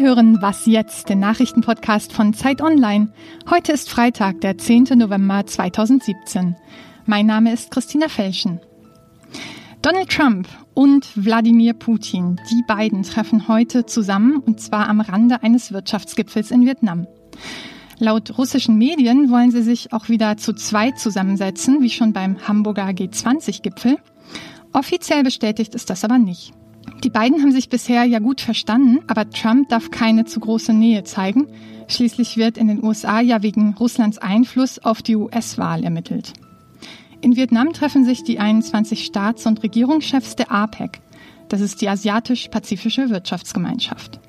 Hören Was jetzt, den Nachrichtenpodcast von Zeit Online. Heute ist Freitag, der 10. November 2017. Mein Name ist Christina Felschen. Donald Trump und Wladimir Putin, die beiden treffen heute zusammen und zwar am Rande eines Wirtschaftsgipfels in Vietnam. Laut russischen Medien wollen sie sich auch wieder zu zweit zusammensetzen, wie schon beim Hamburger G20-Gipfel. Offiziell bestätigt ist das aber nicht. Die beiden haben sich bisher ja gut verstanden, aber Trump darf keine zu große Nähe zeigen. Schließlich wird in den USA ja wegen Russlands Einfluss auf die US-Wahl ermittelt. In Vietnam treffen sich die 21 Staats- und Regierungschefs der APEC. Das ist die Asiatisch-Pazifische Wirtschaftsgemeinschaft.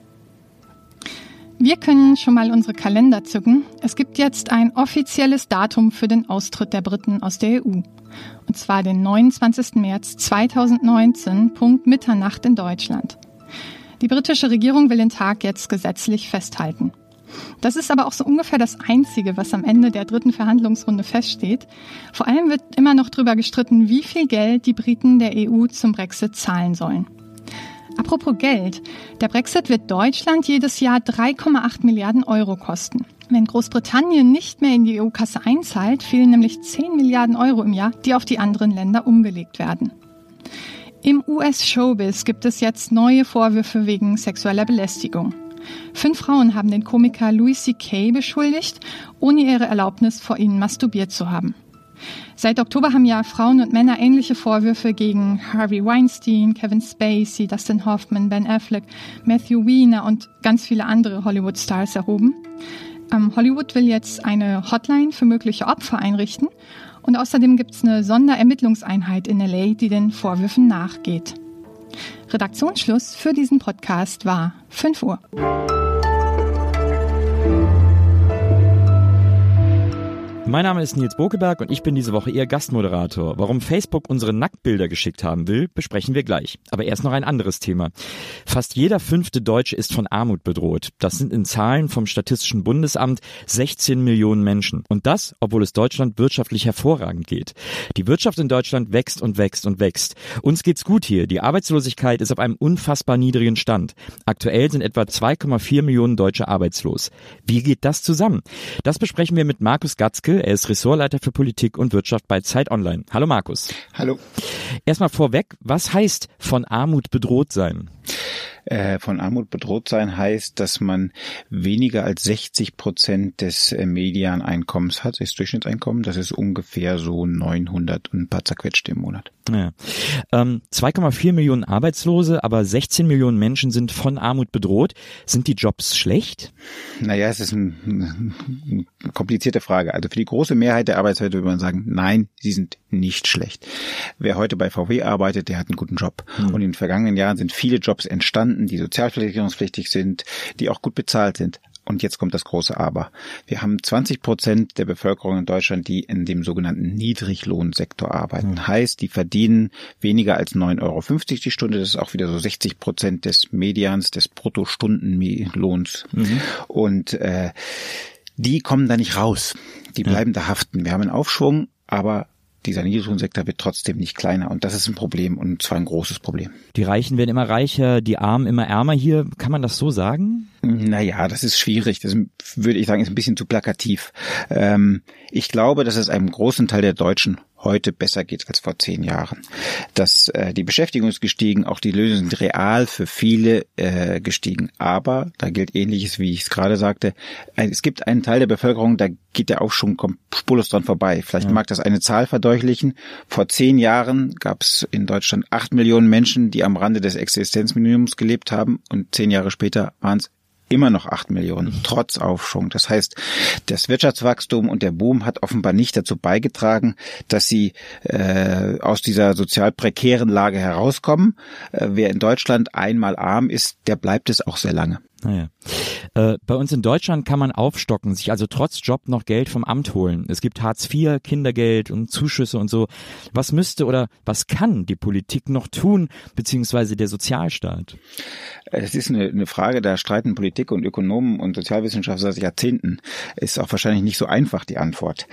Wir können schon mal unsere Kalender zücken. Es gibt jetzt ein offizielles Datum für den Austritt der Briten aus der EU. Und zwar den 29. März 2019, Punkt Mitternacht in Deutschland. Die britische Regierung will den Tag jetzt gesetzlich festhalten. Das ist aber auch so ungefähr das Einzige, was am Ende der dritten Verhandlungsrunde feststeht. Vor allem wird immer noch darüber gestritten, wie viel Geld die Briten der EU zum Brexit zahlen sollen. Apropos Geld. Der Brexit wird Deutschland jedes Jahr 3,8 Milliarden Euro kosten. Wenn Großbritannien nicht mehr in die EU-Kasse einzahlt, fehlen nämlich 10 Milliarden Euro im Jahr, die auf die anderen Länder umgelegt werden. Im US-Showbiz gibt es jetzt neue Vorwürfe wegen sexueller Belästigung. Fünf Frauen haben den Komiker Louis C.K. beschuldigt, ohne ihre Erlaubnis vor ihnen masturbiert zu haben. Seit Oktober haben ja Frauen und Männer ähnliche Vorwürfe gegen Harvey Weinstein, Kevin Spacey, Dustin Hoffman, Ben Affleck, Matthew Weiner und ganz viele andere Hollywood-Stars erhoben. Ähm, Hollywood will jetzt eine Hotline für mögliche Opfer einrichten und außerdem gibt es eine Sonderermittlungseinheit in LA, die den Vorwürfen nachgeht. Redaktionsschluss für diesen Podcast war 5 Uhr. Mein Name ist Nils Bokeberg und ich bin diese Woche Ihr Gastmoderator. Warum Facebook unsere Nacktbilder geschickt haben will, besprechen wir gleich. Aber erst noch ein anderes Thema. Fast jeder fünfte Deutsche ist von Armut bedroht. Das sind in Zahlen vom Statistischen Bundesamt 16 Millionen Menschen. Und das, obwohl es Deutschland wirtschaftlich hervorragend geht. Die Wirtschaft in Deutschland wächst und wächst und wächst. Uns geht's gut hier. Die Arbeitslosigkeit ist auf einem unfassbar niedrigen Stand. Aktuell sind etwa 2,4 Millionen Deutsche arbeitslos. Wie geht das zusammen? Das besprechen wir mit Markus Gatzke. Er ist Ressortleiter für Politik und Wirtschaft bei Zeit Online. Hallo Markus. Hallo. Erstmal vorweg, was heißt von Armut bedroht sein? Äh, von Armut bedroht sein heißt, dass man weniger als 60 Prozent des äh, Medianeinkommens hat, das Durchschnittseinkommen. Das ist ungefähr so 900 und ein paar zerquetschte im Monat. Ja. Ähm, 2,4 Millionen Arbeitslose, aber 16 Millionen Menschen sind von Armut bedroht. Sind die Jobs schlecht? Naja, es ist ein, eine komplizierte Frage. Also für die große Mehrheit der Arbeitsleute würde man sagen, nein, sie sind nicht schlecht. Wer heute bei VW arbeitet, der hat einen guten Job. Hm. Und in den vergangenen Jahren sind viele Jobs entstanden, die sozialversicherungspflichtig sind, die auch gut bezahlt sind. Und jetzt kommt das große Aber. Wir haben 20 Prozent der Bevölkerung in Deutschland, die in dem sogenannten Niedriglohnsektor arbeiten. Mhm. Heißt, die verdienen weniger als 9,50 Euro die Stunde. Das ist auch wieder so 60 Prozent des Medians, des Bruttostundenlohns. Mhm. Und äh, die kommen da nicht raus. Die bleiben ja. da haften. Wir haben einen Aufschwung, aber dieser Niedriglohnsektor wird trotzdem nicht kleiner und das ist ein Problem und zwar ein großes Problem. Die Reichen werden immer reicher, die Armen immer ärmer hier. Kann man das so sagen? Naja, das ist schwierig. Das würde ich sagen, ist ein bisschen zu plakativ. Ähm, ich glaube, dass es einem großen Teil der Deutschen heute besser geht als vor zehn Jahren. Dass äh, die Beschäftigung ist gestiegen, auch die Löhne sind real für viele äh, gestiegen. Aber da gilt Ähnliches, wie ich es gerade sagte. Es gibt einen Teil der Bevölkerung, da geht der Aufschwung spurlos dran vorbei. Vielleicht ja. mag das eine Zahl verdeutlichen. Vor zehn Jahren gab es in Deutschland acht Millionen Menschen, die am Rande des Existenzminimums gelebt haben, und zehn Jahre später waren es immer noch acht Millionen, trotz Aufschwung. Das heißt, das Wirtschaftswachstum und der Boom hat offenbar nicht dazu beigetragen, dass sie äh, aus dieser sozial prekären Lage herauskommen. Äh, wer in Deutschland einmal arm ist, der bleibt es auch sehr lange. Naja. Äh, bei uns in Deutschland kann man aufstocken, sich also trotz Job noch Geld vom Amt holen. Es gibt Hartz IV, Kindergeld und Zuschüsse und so. Was müsste oder was kann die Politik noch tun, beziehungsweise der Sozialstaat? Es ist eine, eine Frage, da streiten Politik und Ökonomen und Sozialwissenschaftler seit Jahrzehnten. Ist auch wahrscheinlich nicht so einfach die Antwort.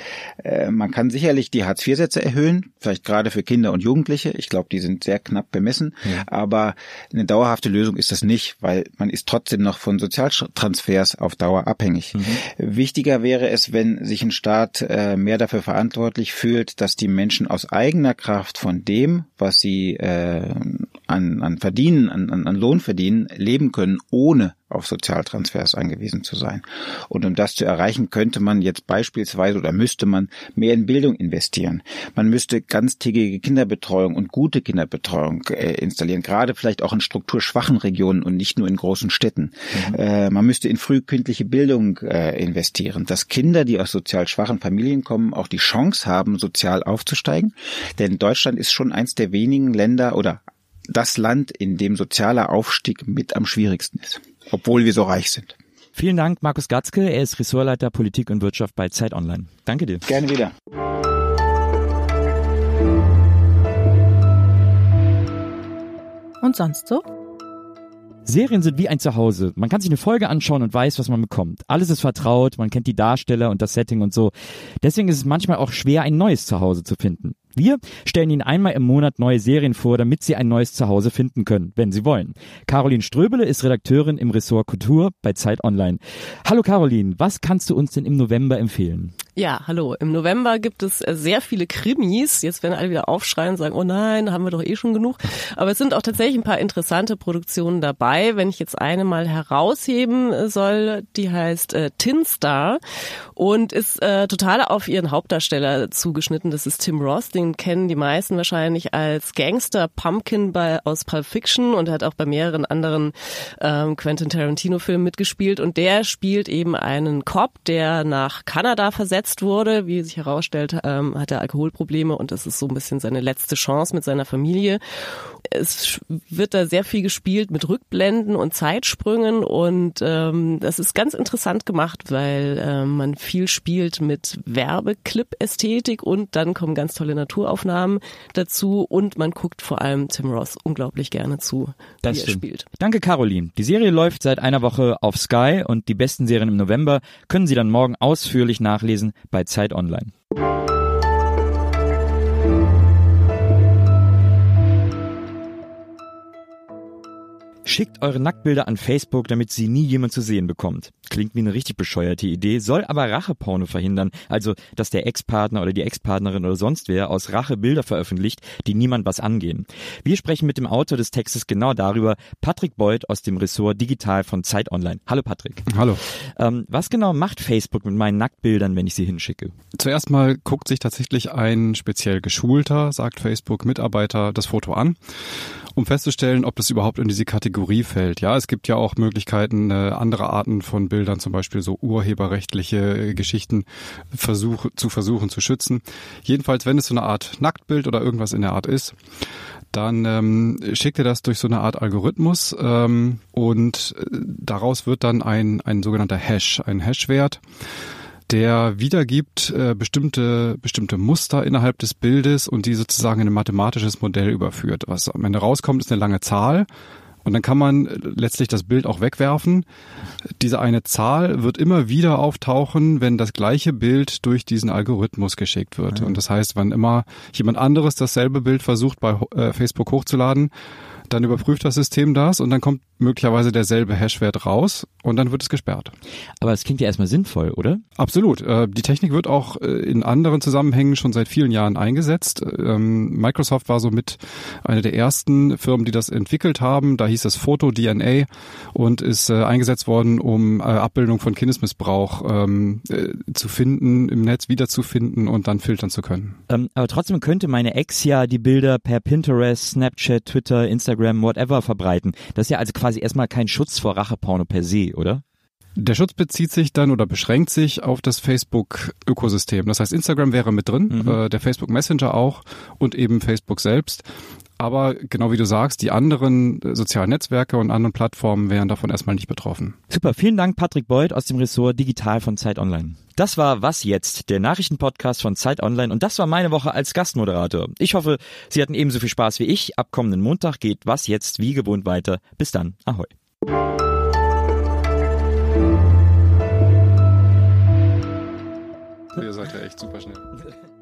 Äh, man kann sicherlich die Hartz IV-Sätze erhöhen, vielleicht gerade für Kinder und Jugendliche. Ich glaube, die sind sehr knapp bemessen. Ja. Aber eine dauerhafte Lösung ist das nicht, weil man ist trotzdem noch von Sozialtransfers auf Dauer abhängig. Mhm. Wichtiger wäre es, wenn sich ein Staat äh, mehr dafür verantwortlich fühlt, dass die Menschen aus eigener Kraft von dem, was sie äh, an, an Verdienen, an, an Lohn verdienen, leben können, ohne auf Sozialtransfers angewiesen zu sein. Und um das zu erreichen, könnte man jetzt beispielsweise oder müsste man mehr in Bildung investieren. Man müsste ganztägige Kinderbetreuung und gute Kinderbetreuung äh, installieren, gerade vielleicht auch in strukturschwachen Regionen und nicht nur in großen Städten. Mhm. Äh, man müsste in frühkindliche Bildung äh, investieren, dass Kinder, die aus sozial schwachen Familien kommen, auch die Chance haben, sozial aufzusteigen. Denn Deutschland ist schon eins der wenigen Länder oder das Land, in dem sozialer Aufstieg mit am schwierigsten ist, obwohl wir so reich sind. Vielen Dank, Markus Gatzke. Er ist Ressortleiter Politik und Wirtschaft bei Zeit Online. Danke dir. Gerne wieder. Und sonst so? Serien sind wie ein Zuhause. Man kann sich eine Folge anschauen und weiß, was man bekommt. Alles ist vertraut, man kennt die Darsteller und das Setting und so. Deswegen ist es manchmal auch schwer, ein neues Zuhause zu finden. Wir stellen Ihnen einmal im Monat neue Serien vor, damit Sie ein neues Zuhause finden können, wenn Sie wollen. Caroline Ströbele ist Redakteurin im Ressort Kultur bei Zeit Online. Hallo Caroline, was kannst du uns denn im November empfehlen? Ja, hallo. Im November gibt es äh, sehr viele Krimis. Jetzt werden alle wieder aufschreien und sagen, oh nein, haben wir doch eh schon genug. Aber es sind auch tatsächlich ein paar interessante Produktionen dabei. Wenn ich jetzt eine mal herausheben äh, soll, die heißt äh, Tin Star und ist äh, total auf ihren Hauptdarsteller zugeschnitten. Das ist Tim Ross, den kennen die meisten wahrscheinlich als Gangster Pumpkin bei, aus Pulp Fiction und hat auch bei mehreren anderen ähm, Quentin Tarantino-Filmen mitgespielt. Und der spielt eben einen Cop, der nach Kanada versetzt wurde. Wie sich herausstellt, ähm, hat er Alkoholprobleme und das ist so ein bisschen seine letzte Chance mit seiner Familie. Es wird da sehr viel gespielt mit Rückblenden und Zeitsprüngen und ähm, das ist ganz interessant gemacht, weil ähm, man viel spielt mit Werbeclip-Ästhetik und dann kommen ganz tolle Naturaufnahmen dazu und man guckt vor allem Tim Ross unglaublich gerne zu, das wie er spielt. Danke, Caroline. Die Serie läuft seit einer Woche auf Sky und die besten Serien im November können Sie dann morgen ausführlich nachlesen bei Zeit Online. Schickt eure Nacktbilder an Facebook, damit sie nie jemand zu sehen bekommt. Klingt wie eine richtig bescheuerte Idee, soll aber Racheporno verhindern, also dass der Ex-Partner oder die Ex-Partnerin oder sonst wer aus Rache Bilder veröffentlicht, die niemand was angehen. Wir sprechen mit dem Autor des Textes genau darüber, Patrick Beuth aus dem Ressort Digital von Zeit Online. Hallo Patrick. Hallo. Ähm, was genau macht Facebook mit meinen Nacktbildern, wenn ich sie hinschicke? Zuerst mal guckt sich tatsächlich ein speziell geschulter, sagt Facebook, Mitarbeiter das Foto an um festzustellen, ob das überhaupt in diese Kategorie fällt. Ja, es gibt ja auch Möglichkeiten, äh, andere Arten von Bildern, zum Beispiel so urheberrechtliche äh, Geschichten versuch, zu versuchen zu schützen. Jedenfalls, wenn es so eine Art Nacktbild oder irgendwas in der Art ist, dann ähm, schickt er das durch so eine Art Algorithmus ähm, und äh, daraus wird dann ein, ein sogenannter Hash, ein Hashwert der wiedergibt äh, bestimmte, bestimmte Muster innerhalb des Bildes und die sozusagen in ein mathematisches Modell überführt. Was am Ende rauskommt, ist eine lange Zahl. Und dann kann man letztlich das Bild auch wegwerfen. Diese eine Zahl wird immer wieder auftauchen, wenn das gleiche Bild durch diesen Algorithmus geschickt wird. Mhm. Und das heißt, wenn immer jemand anderes dasselbe Bild versucht bei äh, Facebook hochzuladen, dann überprüft das System das und dann kommt möglicherweise derselbe Hashwert raus und dann wird es gesperrt. Aber es klingt ja erstmal sinnvoll, oder? Absolut. Äh, die Technik wird auch äh, in anderen Zusammenhängen schon seit vielen Jahren eingesetzt. Ähm, Microsoft war so mit einer der ersten Firmen, die das entwickelt haben. Da hieß es Photo DNA und ist äh, eingesetzt worden, um Abbildung von Kindesmissbrauch ähm, zu finden, im Netz wiederzufinden und dann filtern zu können. Ähm, aber trotzdem könnte meine Ex ja die Bilder per Pinterest, Snapchat, Twitter, Instagram Instagram, whatever verbreiten. Das ist ja also quasi erstmal kein Schutz vor Racheporno per se, oder? Der Schutz bezieht sich dann oder beschränkt sich auf das Facebook-Ökosystem. Das heißt, Instagram wäre mit drin, mhm. äh, der Facebook Messenger auch und eben Facebook selbst. Aber genau wie du sagst, die anderen äh, sozialen Netzwerke und anderen Plattformen wären davon erstmal nicht betroffen. Super, vielen Dank Patrick Beuth aus dem Ressort Digital von Zeit Online. Das war Was jetzt, der Nachrichtenpodcast von Zeit Online und das war meine Woche als Gastmoderator. Ich hoffe, Sie hatten ebenso viel Spaß wie ich. Ab kommenden Montag geht Was jetzt wie gewohnt weiter. Bis dann, ahoi. Ihr seid ja echt super schnell.